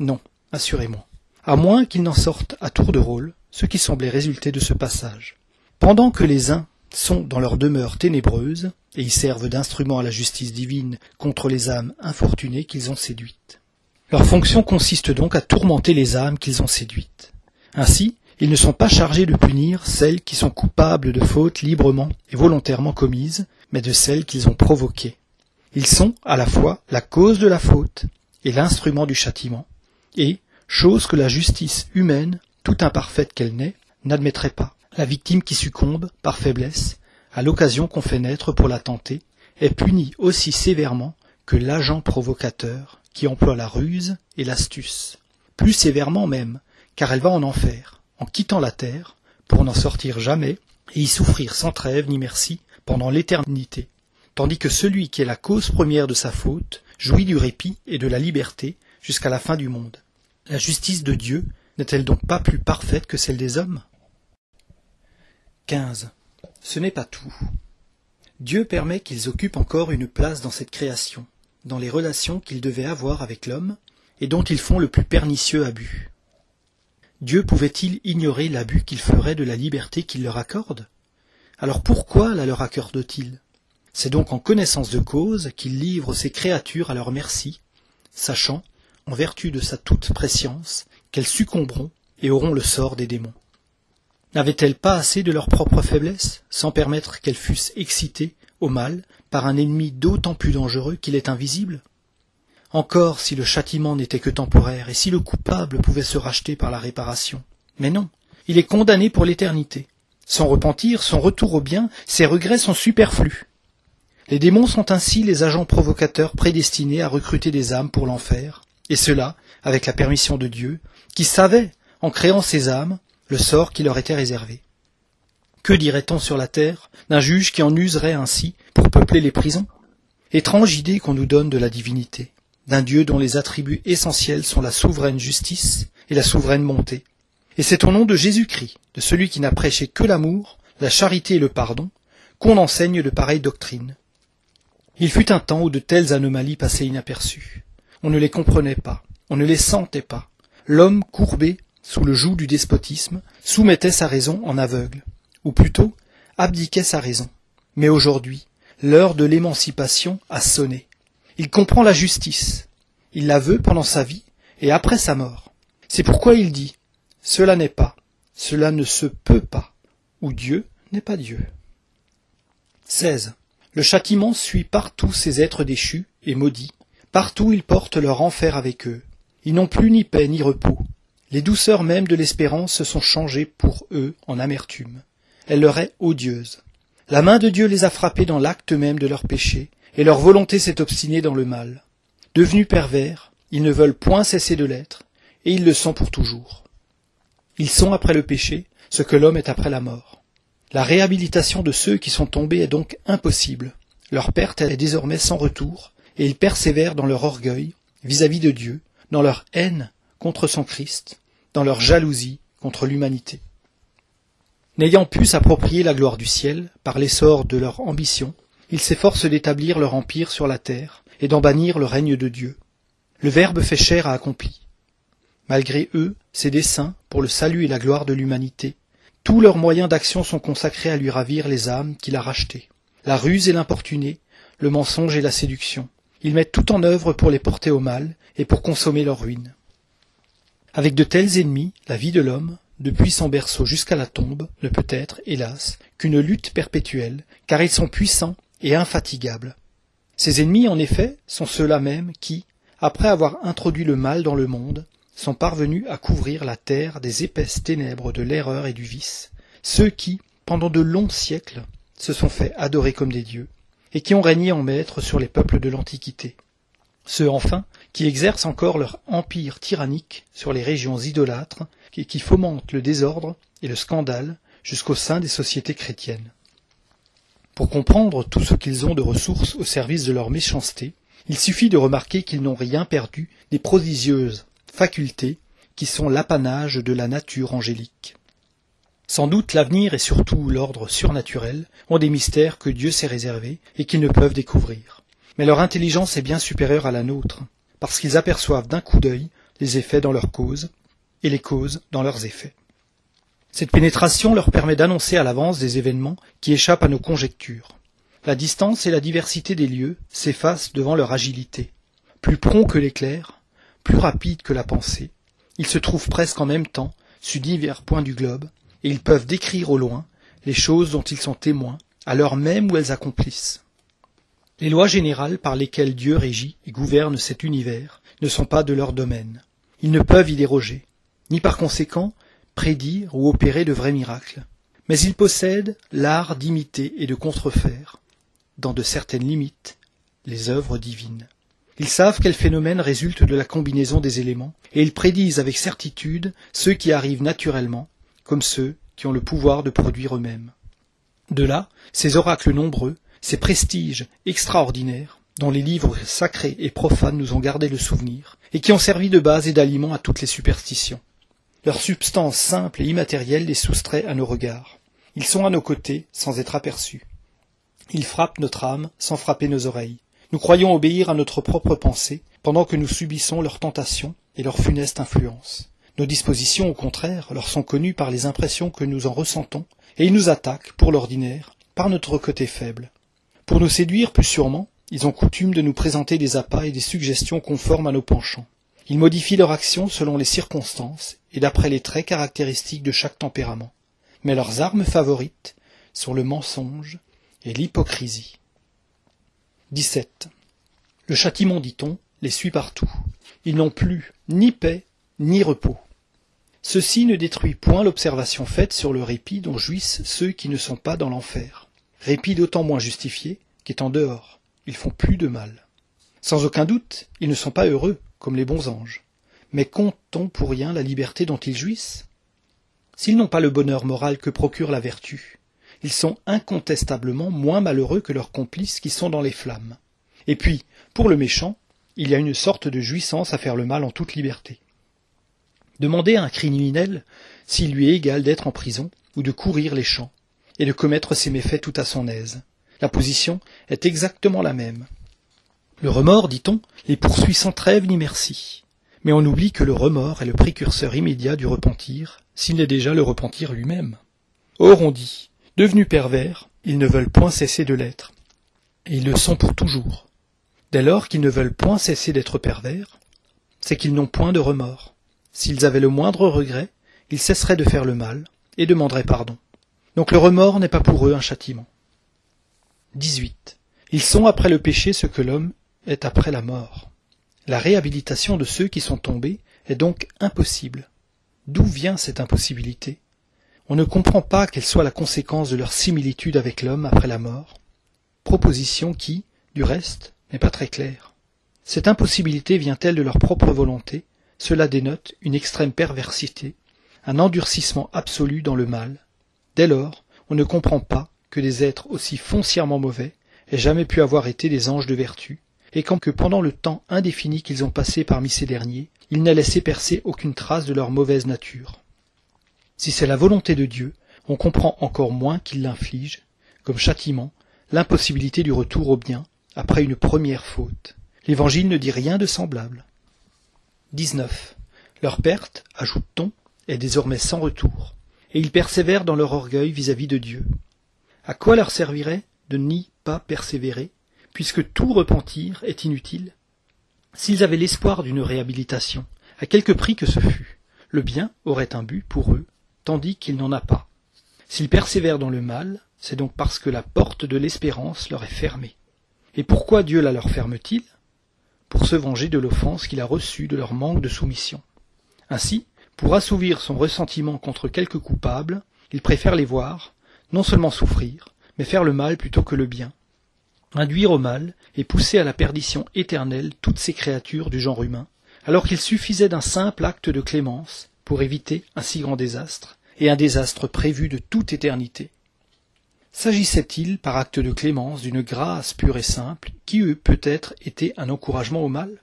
Non, assurément. À moins qu'ils n'en sortent à tour de rôle, ce qui semblait résulter de ce passage. Pendant que les uns sont dans leur demeure ténébreuse, et y servent d'instrument à la justice divine contre les âmes infortunées qu'ils ont séduites. Leur fonction consiste donc à tourmenter les âmes qu'ils ont séduites. Ainsi, ils ne sont pas chargés de punir celles qui sont coupables de fautes librement et volontairement commises, mais de celles qu'ils ont provoquées. Ils sont à la fois la cause de la faute et l'instrument du châtiment, et, chose que la justice humaine, tout imparfaite qu'elle n'est, n'admettrait pas. La victime qui succombe, par faiblesse, à l'occasion qu'on fait naître pour la tenter, est punie aussi sévèrement que l'agent provocateur qui emploie la ruse et l'astuce. Plus sévèrement même, car elle va en enfer en quittant la terre, pour n'en sortir jamais, et y souffrir sans trêve ni merci pendant l'éternité, tandis que celui qui est la cause première de sa faute jouit du répit et de la liberté jusqu'à la fin du monde. La justice de Dieu n'est-elle donc pas plus parfaite que celle des hommes? 15. Ce n'est pas tout. Dieu permet qu'ils occupent encore une place dans cette création, dans les relations qu'ils devaient avoir avec l'homme, et dont ils font le plus pernicieux abus. Dieu pouvait-il ignorer l'abus qu'il ferait de la liberté qu'il leur accorde Alors pourquoi la leur accorde-t-il? C'est donc en connaissance de cause qu'il livre ses créatures à leur merci, sachant, en vertu de sa toute préscience, qu'elles succomberont et auront le sort des démons. N'avaient-elles pas assez de leur propre faiblesse, sans permettre qu'elles fussent excitées au mal par un ennemi d'autant plus dangereux qu'il est invisible? Encore si le châtiment n'était que temporaire, et si le coupable pouvait se racheter par la réparation. Mais non, il est condamné pour l'éternité. Son repentir, son retour au bien, ses regrets sont superflus. Les démons sont ainsi les agents provocateurs prédestinés à recruter des âmes pour l'enfer, et cela avec la permission de Dieu, qui savait, en créant ces âmes, le sort qui leur était réservé. Que dirait-on sur la terre d'un juge qui en userait ainsi pour peupler les prisons? Étrange idée qu'on nous donne de la divinité d'un Dieu dont les attributs essentiels sont la souveraine justice et la souveraine montée. Et c'est au nom de Jésus-Christ, de celui qui n'a prêché que l'amour, la charité et le pardon, qu'on enseigne de pareilles doctrines. Il fut un temps où de telles anomalies passaient inaperçues. On ne les comprenait pas, on ne les sentait pas. L'homme courbé sous le joug du despotisme soumettait sa raison en aveugle, ou plutôt abdiquait sa raison. Mais aujourd'hui, l'heure de l'émancipation a sonné. Il comprend la justice. Il la veut pendant sa vie et après sa mort. C'est pourquoi il dit Cela n'est pas, cela ne se peut pas, ou Dieu n'est pas Dieu. 16. Le châtiment suit partout ces êtres déchus et maudits. Partout ils portent leur enfer avec eux. Ils n'ont plus ni paix ni repos. Les douceurs mêmes de l'espérance se sont changées pour eux en amertume. Elle leur est odieuse. La main de Dieu les a frappés dans l'acte même de leur péché, et leur volonté s'est obstinée dans le mal. Devenus pervers, ils ne veulent point cesser de l'être, et ils le sont pour toujours. Ils sont après le péché ce que l'homme est après la mort. La réhabilitation de ceux qui sont tombés est donc impossible. Leur perte est désormais sans retour, et ils persévèrent dans leur orgueil vis-à-vis de Dieu, dans leur haine contre son Christ, dans leur jalousie contre l'humanité. N'ayant pu s'approprier la gloire du ciel par l'essor de leur ambition, ils s'efforcent d'établir leur empire sur la terre et d'en bannir le règne de Dieu. Le Verbe fait chair a accompli. Malgré eux, ses desseins, pour le salut et la gloire de l'humanité, tous leurs moyens d'action sont consacrés à lui ravir les âmes qu'il a rachetées. La ruse et l'importuné, le mensonge et la séduction. Ils mettent tout en œuvre pour les porter au mal et pour consommer leur ruine. Avec de tels ennemis, la vie de l'homme, depuis son berceau jusqu'à la tombe, ne peut être, hélas, qu'une lutte perpétuelle, car ils sont puissants et infatigables. Ces ennemis, en effet, sont ceux-là mêmes qui, après avoir introduit le mal dans le monde, sont parvenus à couvrir la terre des épaisses ténèbres de l'erreur et du vice, ceux qui, pendant de longs siècles, se sont fait adorer comme des dieux, et qui ont régné en maître sur les peuples de l'Antiquité. Ceux enfin qui exercent encore leur empire tyrannique sur les régions idolâtres et qui fomentent le désordre et le scandale jusqu'au sein des sociétés chrétiennes. Pour comprendre tout ce qu'ils ont de ressources au service de leur méchanceté, il suffit de remarquer qu'ils n'ont rien perdu des prodigieuses facultés qui sont l'apanage de la nature angélique. Sans doute l'avenir et surtout l'ordre surnaturel ont des mystères que Dieu s'est réservés et qu'ils ne peuvent découvrir. Mais leur intelligence est bien supérieure à la nôtre, parce qu'ils aperçoivent d'un coup d'œil les effets dans leurs causes et les causes dans leurs effets. Cette pénétration leur permet d'annoncer à l'avance des événements qui échappent à nos conjectures. La distance et la diversité des lieux s'effacent devant leur agilité. Plus prompt que l'éclair, plus rapide que la pensée, ils se trouvent presque en même temps sur divers points du globe, et ils peuvent décrire au loin les choses dont ils sont témoins, à l'heure même où elles accomplissent. Les lois générales par lesquelles Dieu régit et gouverne cet univers ne sont pas de leur domaine. Ils ne peuvent y déroger, ni par conséquent prédire ou opérer de vrais miracles. Mais ils possèdent l'art d'imiter et de contrefaire, dans de certaines limites, les œuvres divines. Ils savent quels phénomènes résultent de la combinaison des éléments, et ils prédisent avec certitude ceux qui arrivent naturellement, comme ceux qui ont le pouvoir de produire eux-mêmes. De là, ces oracles nombreux, ces prestiges extraordinaires, dont les livres sacrés et profanes nous ont gardé le souvenir, et qui ont servi de base et d'aliment à toutes les superstitions. Leur substance simple et immatérielle les soustrait à nos regards. Ils sont à nos côtés sans être aperçus. Ils frappent notre âme sans frapper nos oreilles. Nous croyons obéir à notre propre pensée, pendant que nous subissons leurs tentations et leur funeste influence. Nos dispositions, au contraire, leur sont connues par les impressions que nous en ressentons, et ils nous attaquent, pour l'ordinaire, par notre côté faible. Pour nous séduire plus sûrement, ils ont coutume de nous présenter des appâts et des suggestions conformes à nos penchants. Ils modifient leur action selon les circonstances et d'après les traits caractéristiques de chaque tempérament. Mais leurs armes favorites sont le mensonge et l'hypocrisie. 17. Le châtiment, dit-on, les suit partout. Ils n'ont plus ni paix ni repos. Ceci ne détruit point l'observation faite sur le répit dont jouissent ceux qui ne sont pas dans l'enfer. Répit d'autant moins justifié qu'étant dehors, ils font plus de mal. Sans aucun doute, ils ne sont pas heureux, comme les bons anges. Mais compte-t-on pour rien la liberté dont ils jouissent? S'ils n'ont pas le bonheur moral que procure la vertu, ils sont incontestablement moins malheureux que leurs complices qui sont dans les flammes. Et puis, pour le méchant, il y a une sorte de jouissance à faire le mal en toute liberté. Demandez à un criminel s'il lui est égal d'être en prison ou de courir les champs, et de commettre ses méfaits tout à son aise. La position est exactement la même. Le remords, dit-on, les poursuit sans trêve ni merci. Mais on oublie que le remords est le précurseur immédiat du repentir, s'il n'est déjà le repentir lui-même. Or on dit, Devenus pervers, ils ne veulent point cesser de l'être. Et ils le sont pour toujours. Dès lors qu'ils ne veulent point cesser d'être pervers, c'est qu'ils n'ont point de remords. S'ils avaient le moindre regret, ils cesseraient de faire le mal et demanderaient pardon. Donc le remords n'est pas pour eux un châtiment. 18. Ils sont après le péché ce que l'homme est après la mort. La réhabilitation de ceux qui sont tombés est donc impossible. D'où vient cette impossibilité? On ne comprend pas quelle soit la conséquence de leur similitude avec l'homme après la mort, proposition qui, du reste, n'est pas très claire. Cette impossibilité vient-elle de leur propre volonté? Cela dénote une extrême perversité, un endurcissement absolu dans le mal. Dès lors, on ne comprend pas que des êtres aussi foncièrement mauvais aient jamais pu avoir été des anges de vertu, et quand que pendant le temps indéfini qu'ils ont passé parmi ces derniers, ils n'aient laissé percer aucune trace de leur mauvaise nature. Si c'est la volonté de Dieu, on comprend encore moins qu'il l'inflige, comme châtiment, l'impossibilité du retour au bien, après une première faute. L'Évangile ne dit rien de semblable. 19. Leur perte, ajoute-t-on, est désormais sans retour, et ils persévèrent dans leur orgueil vis-à-vis -vis de Dieu. À quoi leur servirait de n'y pas persévérer, puisque tout repentir est inutile? S'ils avaient l'espoir d'une réhabilitation, à quelque prix que ce fût, le bien aurait un but pour eux, tandis qu'il n'en a pas. S'ils persévèrent dans le mal, c'est donc parce que la porte de l'espérance leur est fermée. Et pourquoi Dieu la leur ferme-t-il? Pour se venger de l'offense qu'il a reçue de leur manque de soumission. Ainsi, pour assouvir son ressentiment contre quelques coupables, il préfère les voir, non seulement souffrir, mais faire le mal plutôt que le bien. Induire au mal et pousser à la perdition éternelle toutes ces créatures du genre humain, alors qu'il suffisait d'un simple acte de clémence pour éviter un si grand désastre, et un désastre prévu de toute éternité. S'agissait-il, par acte de clémence, d'une grâce pure et simple, qui eût peut-être été un encouragement au mal?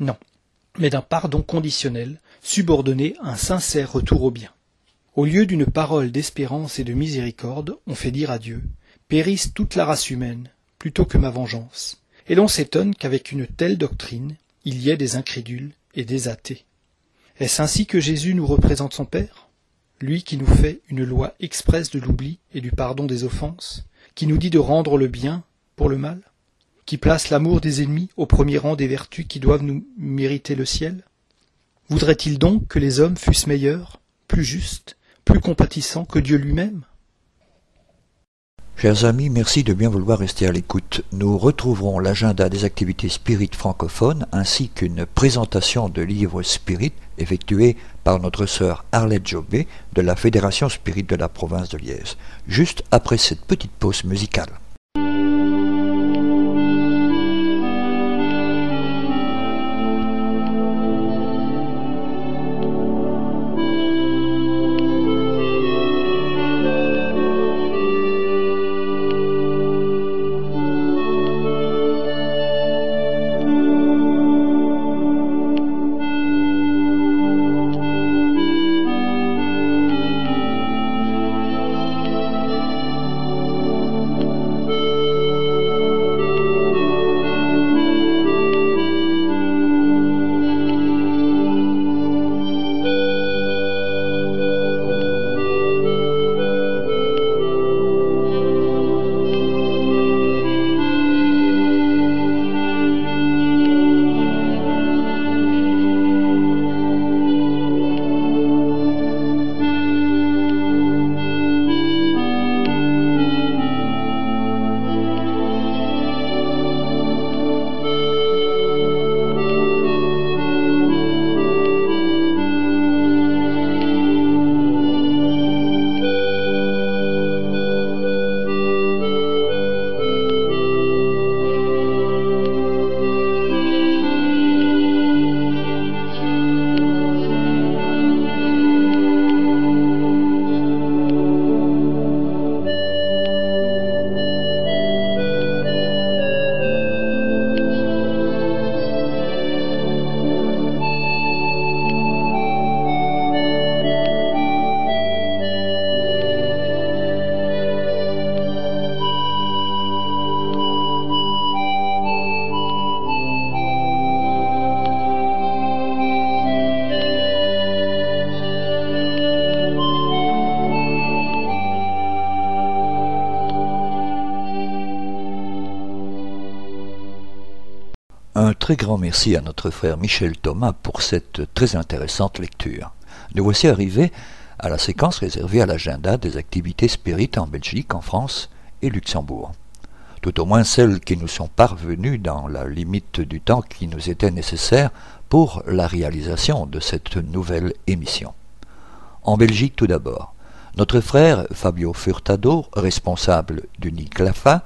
Non, mais d'un pardon conditionnel, subordonné à un sincère retour au bien. Au lieu d'une parole d'espérance et de miséricorde, on fait dire à Dieu Périsse toute la race humaine, plutôt que ma vengeance. Et l'on s'étonne qu'avec une telle doctrine, il y ait des incrédules et des athées. Est-ce ainsi que Jésus nous représente son Père? Lui qui nous fait une loi expresse de l'oubli et du pardon des offenses, qui nous dit de rendre le bien pour le mal, qui place l'amour des ennemis au premier rang des vertus qui doivent nous mériter le ciel Voudrait-il donc que les hommes fussent meilleurs, plus justes, plus compatissants que Dieu lui-même? Chers amis, merci de bien vouloir rester à l'écoute. Nous retrouverons l'agenda des activités spirites francophones ainsi qu'une présentation de livres spirites effectuée par notre sœur Arlette Jobé de la Fédération Spirit de la province de Liège, juste après cette petite pause musicale. Très grand merci à notre frère Michel Thomas pour cette très intéressante lecture. Nous voici arrivés à la séquence réservée à l'agenda des activités spirites en Belgique, en France et Luxembourg. Tout au moins celles qui nous sont parvenues dans la limite du temps qui nous était nécessaire pour la réalisation de cette nouvelle émission. En Belgique tout d'abord, Notre frère Fabio Furtado, responsable du NICLAFA,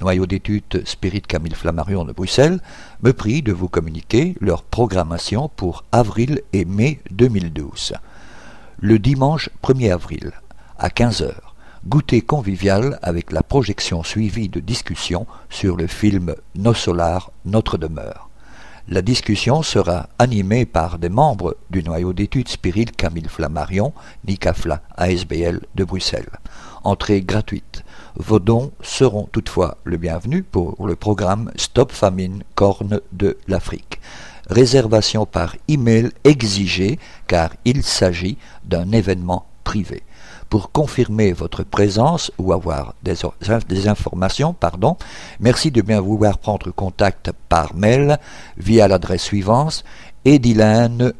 noyau d'études Spirit Camille Flammarion de Bruxelles, me prie de vous communiquer leur programmation pour avril et mai 2012. Le dimanche 1er avril, à 15h, goûter convivial avec la projection suivie de discussions sur le film Nos Solars, Notre Demeure. La discussion sera animée par des membres du noyau d'études Spirit Camille Flammarion, NICAFLA, ASBL de Bruxelles. Entrée gratuite. Vos dons seront toutefois le bienvenu pour le programme Stop Famine Corne de l'Afrique. Réservation par email exigée car il s'agit d'un événement privé. Pour confirmer votre présence ou avoir des, informations, pardon, merci de bien vouloir prendre contact par mail via l'adresse suivante edilaneb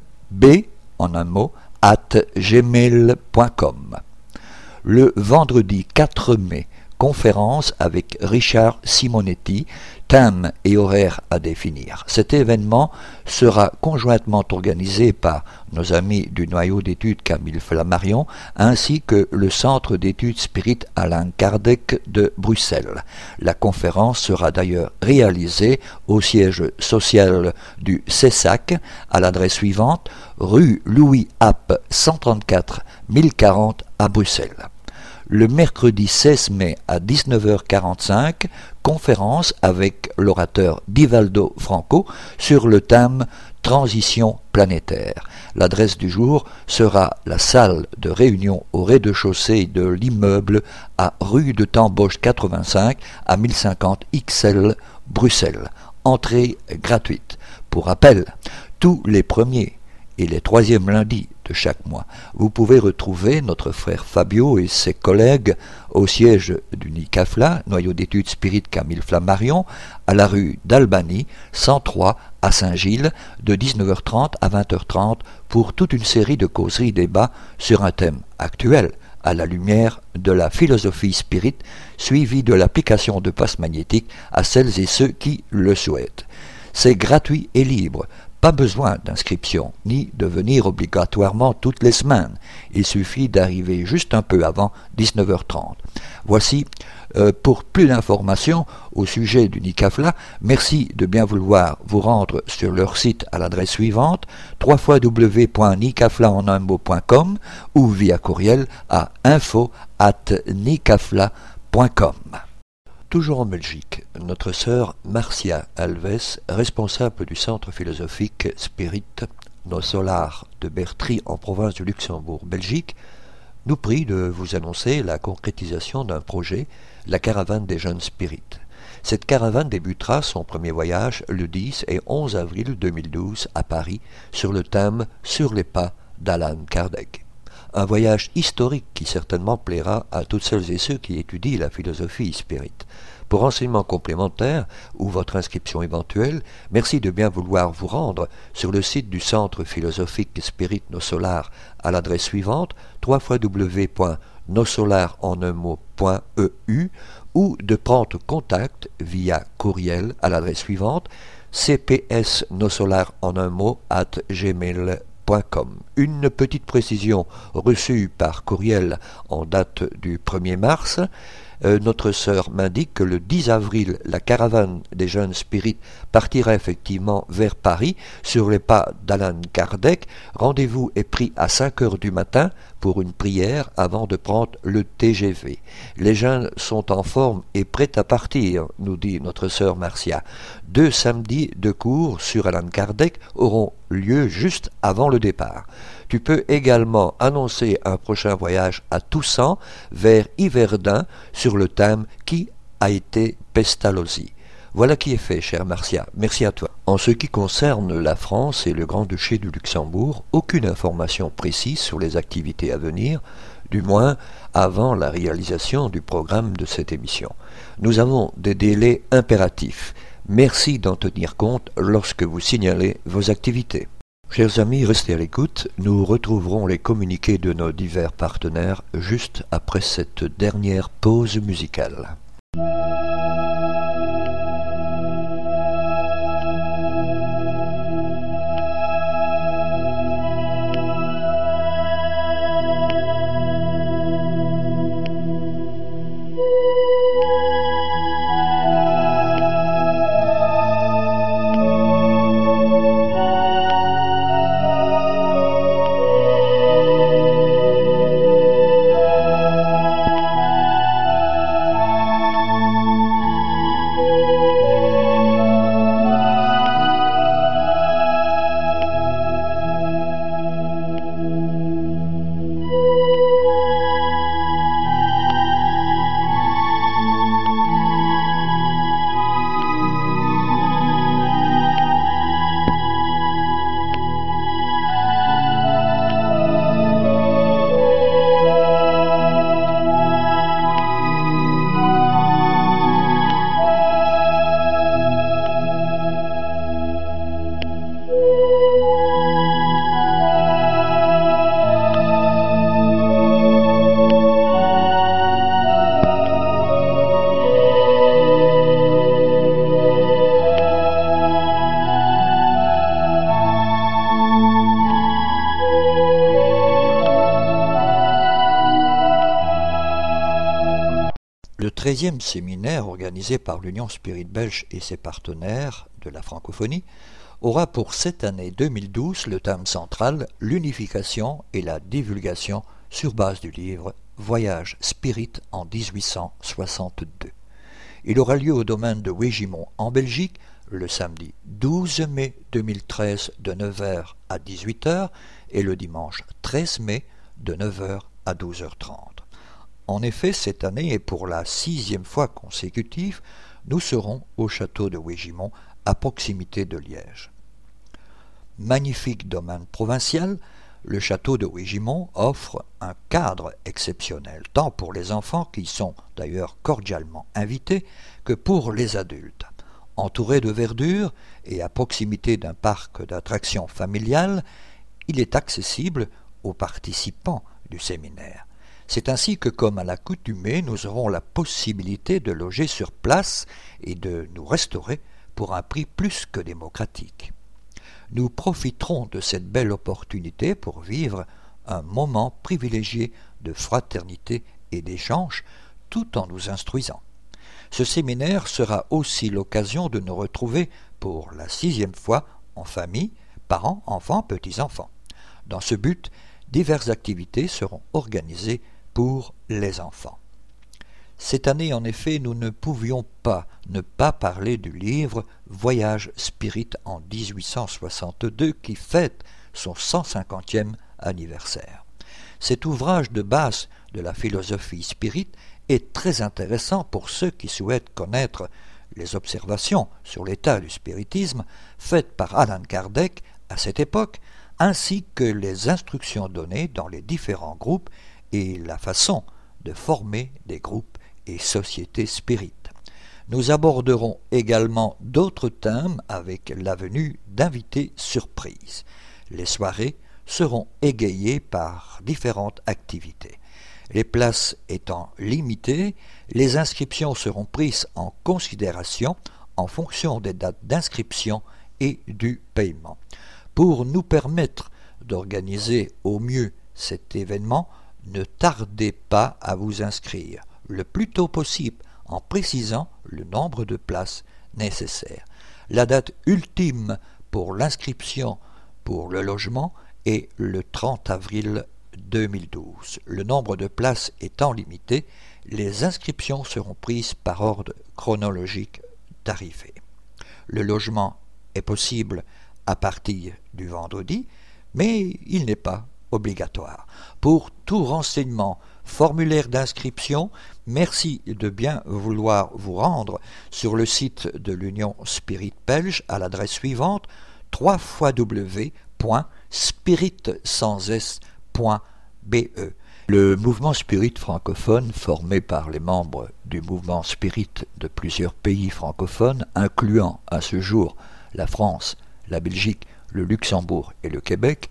en un mot at gmail.com. Le vendredi 4 mai, conférence avec Richard Simonetti, thème et horaire à définir. Cet événement sera conjointement organisé par nos amis du noyau d'études Camille Flammarion ainsi que le centre d'études Spirit Alain Kardec de Bruxelles. La conférence sera d'ailleurs réalisée au siège social du CESAC à l'adresse suivante rue Louis App 134 1040 à Bruxelles le mercredi 16 mai à 19h45, conférence avec l'orateur Divaldo Franco sur le thème Transition planétaire. L'adresse du jour sera la salle de réunion au rez-de-chaussée de l'immeuble à rue de Tamboche 85 à 1050 XL Bruxelles. Entrée gratuite. Pour rappel, tous les premiers et les troisièmes lundis de chaque mois. Vous pouvez retrouver notre frère Fabio et ses collègues au siège du NICAFLA, noyau d'études Spirit Camille Flammarion, à la rue d'Albany, 103 à Saint-Gilles, de 19h30 à 20h30 pour toute une série de causeries débats sur un thème actuel à la lumière de la philosophie spirit, suivie de l'application de passe magnétique à celles et ceux qui le souhaitent. C'est gratuit et libre. Pas besoin d'inscription, ni de venir obligatoirement toutes les semaines. Il suffit d'arriver juste un peu avant 19h30. Voici, euh, pour plus d'informations au sujet du NICAFLA, merci de bien vouloir vous rendre sur leur site à l'adresse suivante www.nicafla.com ou via courriel à info Toujours en Belgique, notre sœur Marcia Alves, responsable du centre philosophique Spirit Nos Solar de Bertry en province du Luxembourg, Belgique, nous prie de vous annoncer la concrétisation d'un projet, la caravane des jeunes spirites. Cette caravane débutera son premier voyage le 10 et 11 avril 2012 à Paris sur le thème Sur les pas d'Alan Kardec un voyage historique qui certainement plaira à toutes celles et ceux qui étudient la philosophie spirit. Pour renseignements complémentaires ou votre inscription éventuelle, merci de bien vouloir vous rendre sur le site du Centre philosophique Spirit Nos Solar à l'adresse suivante www.nosolar.eu ou de prendre contact via courriel à l'adresse suivante cpsnosolar en un mot at une petite précision reçue par courriel en date du 1er mars. Euh, notre sœur m'indique que le 10 avril, la caravane des jeunes spirites partira effectivement vers Paris sur les pas d'Alan Kardec. Rendez-vous est pris à 5 heures du matin pour une prière avant de prendre le TGV. Les jeunes sont en forme et prêts à partir, nous dit notre sœur Marcia. Deux samedis de cours sur Alan Kardec auront lieu juste avant le départ. Tu peux également annoncer un prochain voyage à Toussaint vers Yverdun sur le thème Qui a été Pestalozzi? Voilà qui est fait, cher Marcia. Merci à toi. En ce qui concerne la France et le Grand-Duché du Luxembourg, aucune information précise sur les activités à venir, du moins avant la réalisation du programme de cette émission. Nous avons des délais impératifs. Merci d'en tenir compte lorsque vous signalez vos activités. Chers amis, restez à l'écoute. Nous retrouverons les communiqués de nos divers partenaires juste après cette dernière pause musicale. Séminaire organisé par l'Union Spirit Belge et ses partenaires de la francophonie aura pour cette année 2012 le thème central l'unification et la divulgation sur base du livre Voyage Spirit en 1862. Il aura lieu au domaine de Wégimont en Belgique le samedi 12 mai 2013 de 9h à 18h et le dimanche 13 mai de 9h à 12h30. En effet, cette année et pour la sixième fois consécutive, nous serons au château de Wégimont à proximité de Liège. Magnifique domaine provincial, le château de Wégimont offre un cadre exceptionnel, tant pour les enfants, qui sont d'ailleurs cordialement invités, que pour les adultes. Entouré de verdure et à proximité d'un parc d'attractions familiales, il est accessible aux participants du séminaire. C'est ainsi que, comme à l'accoutumée, nous aurons la possibilité de loger sur place et de nous restaurer pour un prix plus que démocratique nous profiterons de cette belle opportunité pour vivre un moment privilégié de fraternité et d'échange tout en nous instruisant. Ce séminaire sera aussi l'occasion de nous retrouver pour la sixième fois en famille, parents, enfants, petits-enfants. Dans ce but, diverses activités seront organisées pour les enfants. Cette année, en effet, nous ne pouvions pas ne pas parler du livre Voyage Spirit en 1862 qui fête son 150e anniversaire. Cet ouvrage de base de la philosophie spirit est très intéressant pour ceux qui souhaitent connaître les observations sur l'état du spiritisme faites par Alan Kardec à cette époque, ainsi que les instructions données dans les différents groupes et la façon de former des groupes et sociétés spirites. Nous aborderons également d'autres thèmes avec la venue d'invités surprises. Les soirées seront égayées par différentes activités. Les places étant limitées, les inscriptions seront prises en considération en fonction des dates d'inscription et du paiement. Pour nous permettre d'organiser au mieux cet événement, ne tardez pas à vous inscrire le plus tôt possible en précisant le nombre de places nécessaires. La date ultime pour l'inscription pour le logement est le 30 avril 2012. Le nombre de places étant limité, les inscriptions seront prises par ordre chronologique d'arrivée. Le logement est possible à partir du vendredi, mais il n'est pas obligatoire. Pour tout renseignement formulaire d'inscription, merci de bien vouloir vous rendre sur le site de l'Union Spirit Belge à l'adresse suivante www.spirit.be. Le mouvement spirit francophone, formé par les membres du mouvement spirit de plusieurs pays francophones, incluant à ce jour la France, la Belgique, le Luxembourg et le Québec,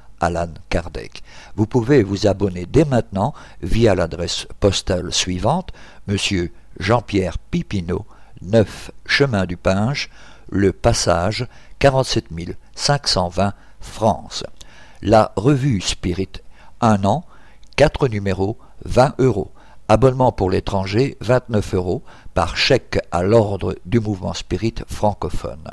Alan Kardec. Vous pouvez vous abonner dès maintenant via l'adresse postale suivante, Monsieur Jean-Pierre Pipineau, 9 Chemin du Pinge, Le Passage, 47 520 France. La revue Spirit, un an, 4 numéros, 20 euros. Abonnement pour l'étranger, 29 euros, par chèque à l'ordre du mouvement Spirit francophone.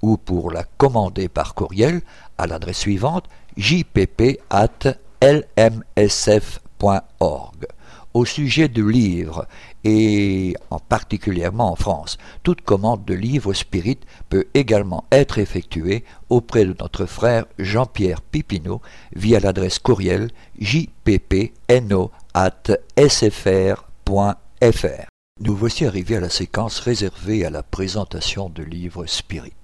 Ou pour la commander par courriel à l'adresse suivante, jpp.lmsf.org. Au sujet du livre, et en particulièrement en France, toute commande de livre spirit peut également être effectuée auprès de notre frère Jean-Pierre Pipineau via l'adresse courriel jppno.sfr.fr. Nous voici arrivés à la séquence réservée à la présentation de livres spirit.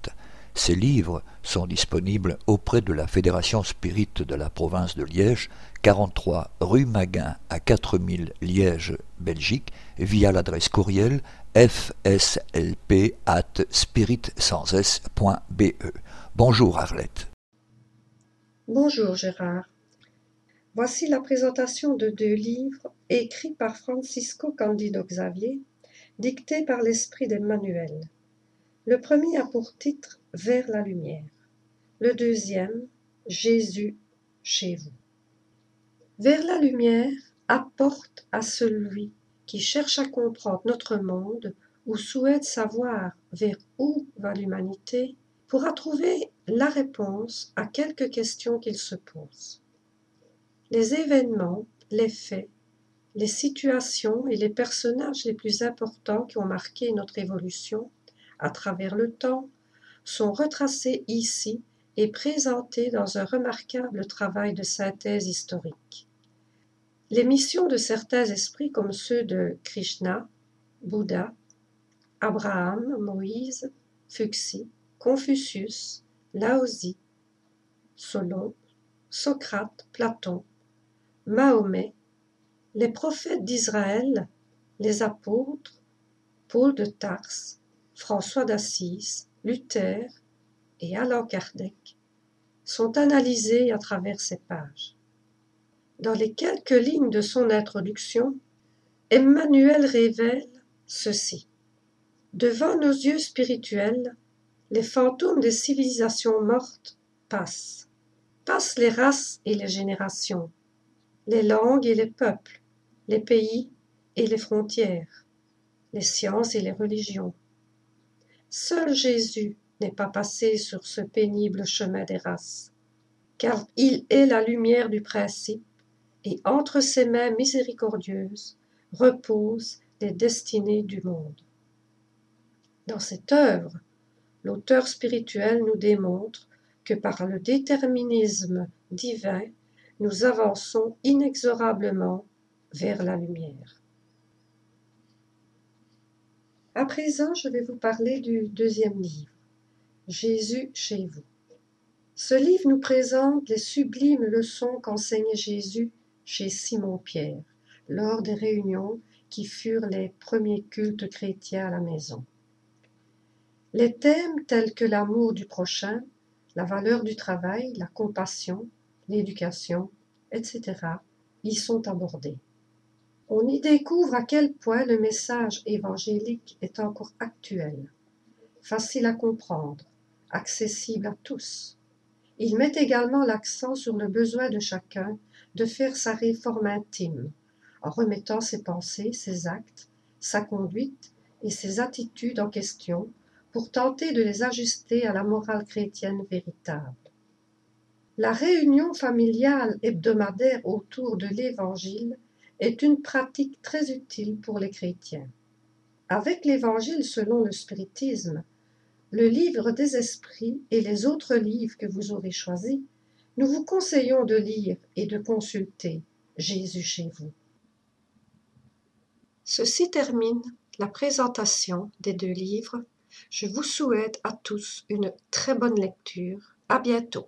Ces livres sont disponibles auprès de la Fédération Spirit de la province de Liège, 43 rue Maguin à 4000 Liège, Belgique, via l'adresse courriel fslp at spirit-sans-s.be. Bonjour Arlette. Bonjour Gérard. Voici la présentation de deux livres écrits par Francisco Candido Xavier, dictés par l'esprit d'Emmanuel. Le premier a pour titre Vers la lumière. Le deuxième, Jésus chez vous. Vers la lumière apporte à celui qui cherche à comprendre notre monde ou souhaite savoir vers où va l'humanité pourra trouver la réponse à quelques questions qu'il se pose. Les événements, les faits, les situations et les personnages les plus importants qui ont marqué notre évolution à travers le temps sont retracés ici et présentés dans un remarquable travail de synthèse historique. Les missions de certains esprits comme ceux de Krishna, Bouddha, Abraham, Moïse, Fuxi, Confucius, Laozi, Solon, Socrate, Platon, Mahomet, les prophètes d'Israël, les apôtres, Paul de Tarse, François d'Assise, Luther et Alain Kardec sont analysés à travers ces pages. Dans les quelques lignes de son introduction, Emmanuel révèle ceci. Devant nos yeux spirituels, les fantômes des civilisations mortes passent. Passent les races et les générations, les langues et les peuples, les pays et les frontières, les sciences et les religions. Seul Jésus n'est pas passé sur ce pénible chemin des races, car il est la lumière du principe, et entre ses mains miséricordieuses reposent les destinées du monde. Dans cette œuvre, l'auteur spirituel nous démontre que par le déterminisme divin, nous avançons inexorablement vers la lumière. À présent, je vais vous parler du deuxième livre, Jésus chez vous. Ce livre nous présente les sublimes leçons qu'enseignait Jésus chez Simon-Pierre lors des réunions qui furent les premiers cultes chrétiens à la maison. Les thèmes tels que l'amour du prochain, la valeur du travail, la compassion, l'éducation, etc., y sont abordés. On y découvre à quel point le message évangélique est encore actuel, facile à comprendre, accessible à tous. Il met également l'accent sur le besoin de chacun de faire sa réforme intime, en remettant ses pensées, ses actes, sa conduite et ses attitudes en question pour tenter de les ajuster à la morale chrétienne véritable. La réunion familiale hebdomadaire autour de l'Évangile est une pratique très utile pour les chrétiens. Avec l'Évangile selon le spiritisme, le livre des esprits et les autres livres que vous aurez choisis, nous vous conseillons de lire et de consulter Jésus chez vous. Ceci termine la présentation des deux livres je vous souhaite à tous une très bonne lecture. À bientôt.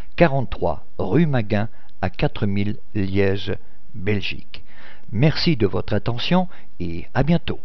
43 rue Maguin à 4000 Liège, Belgique. Merci de votre attention et à bientôt.